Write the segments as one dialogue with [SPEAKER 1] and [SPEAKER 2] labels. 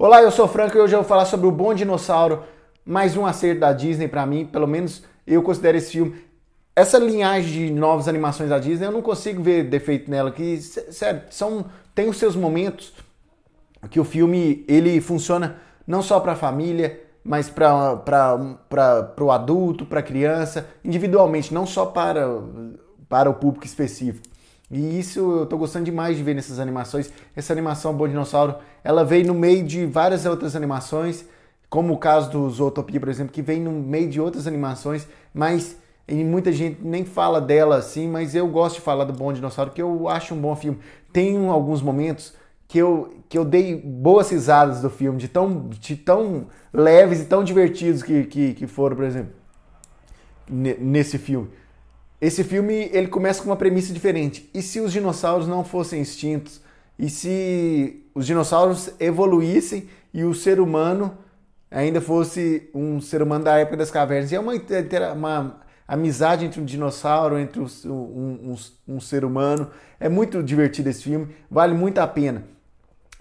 [SPEAKER 1] Olá, eu sou o Franco e hoje eu vou falar sobre o Bom Dinossauro, mais um acerto da Disney para mim, pelo menos eu considero esse filme. Essa linhagem de novas animações da Disney, eu não consigo ver defeito nela, que sério, são tem os seus momentos que o filme ele funciona não só para a família, mas para o adulto, para a criança, individualmente, não só para, para o público específico. E isso eu tô gostando demais de ver nessas animações. Essa animação Bom Dinossauro, ela veio no meio de várias outras animações, como o caso do Zootopia, por exemplo, que vem no meio de outras animações, mas e muita gente nem fala dela assim, mas eu gosto de falar do Bom Dinossauro, que eu acho um bom filme. Tem alguns momentos que eu, que eu dei boas risadas do filme, de tão, de tão leves e tão divertidos que, que, que foram, por exemplo, nesse filme. Esse filme ele começa com uma premissa diferente. E se os dinossauros não fossem extintos? E se os dinossauros evoluíssem e o ser humano ainda fosse um ser humano da época das cavernas? E é uma, uma amizade entre um dinossauro, entre um, um, um, ser humano. É muito divertido esse filme, vale muito a pena.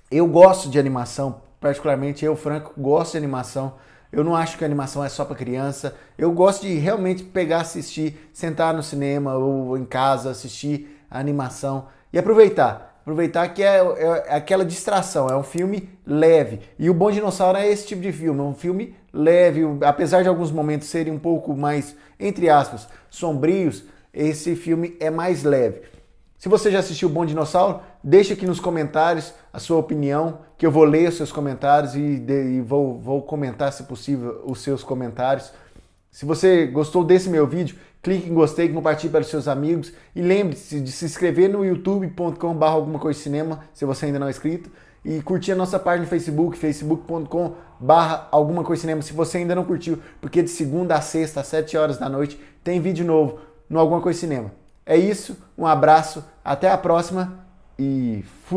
[SPEAKER 1] Eu gosto de animação, particularmente eu, Franco, gosto de animação. Eu não acho que animação é só para criança. Eu gosto de realmente pegar, assistir, sentar no cinema ou em casa, assistir a animação e aproveitar. Aproveitar que é, é, aquela distração, é um filme leve. E o Bom Dinossauro é esse tipo de filme, é um filme leve, apesar de alguns momentos serem um pouco mais, entre aspas, sombrios, esse filme é mais leve. Se você já assistiu o Bom Dinossauro, deixa aqui nos comentários a sua opinião, que eu vou ler os seus comentários e, de, e vou, vou comentar, se possível, os seus comentários. Se você gostou desse meu vídeo, clique em gostei, compartilhe para os seus amigos e lembre-se de se inscrever no youtube.com.br alguma coisa cinema, se você ainda não é inscrito, e curtir a nossa página no Facebook, facebook.com barra alguma coisa cinema, se você ainda não curtiu, porque de segunda a sexta, às 7 horas da noite, tem vídeo novo no Alguma Coisa Cinema. É isso, um abraço, até a próxima e fui!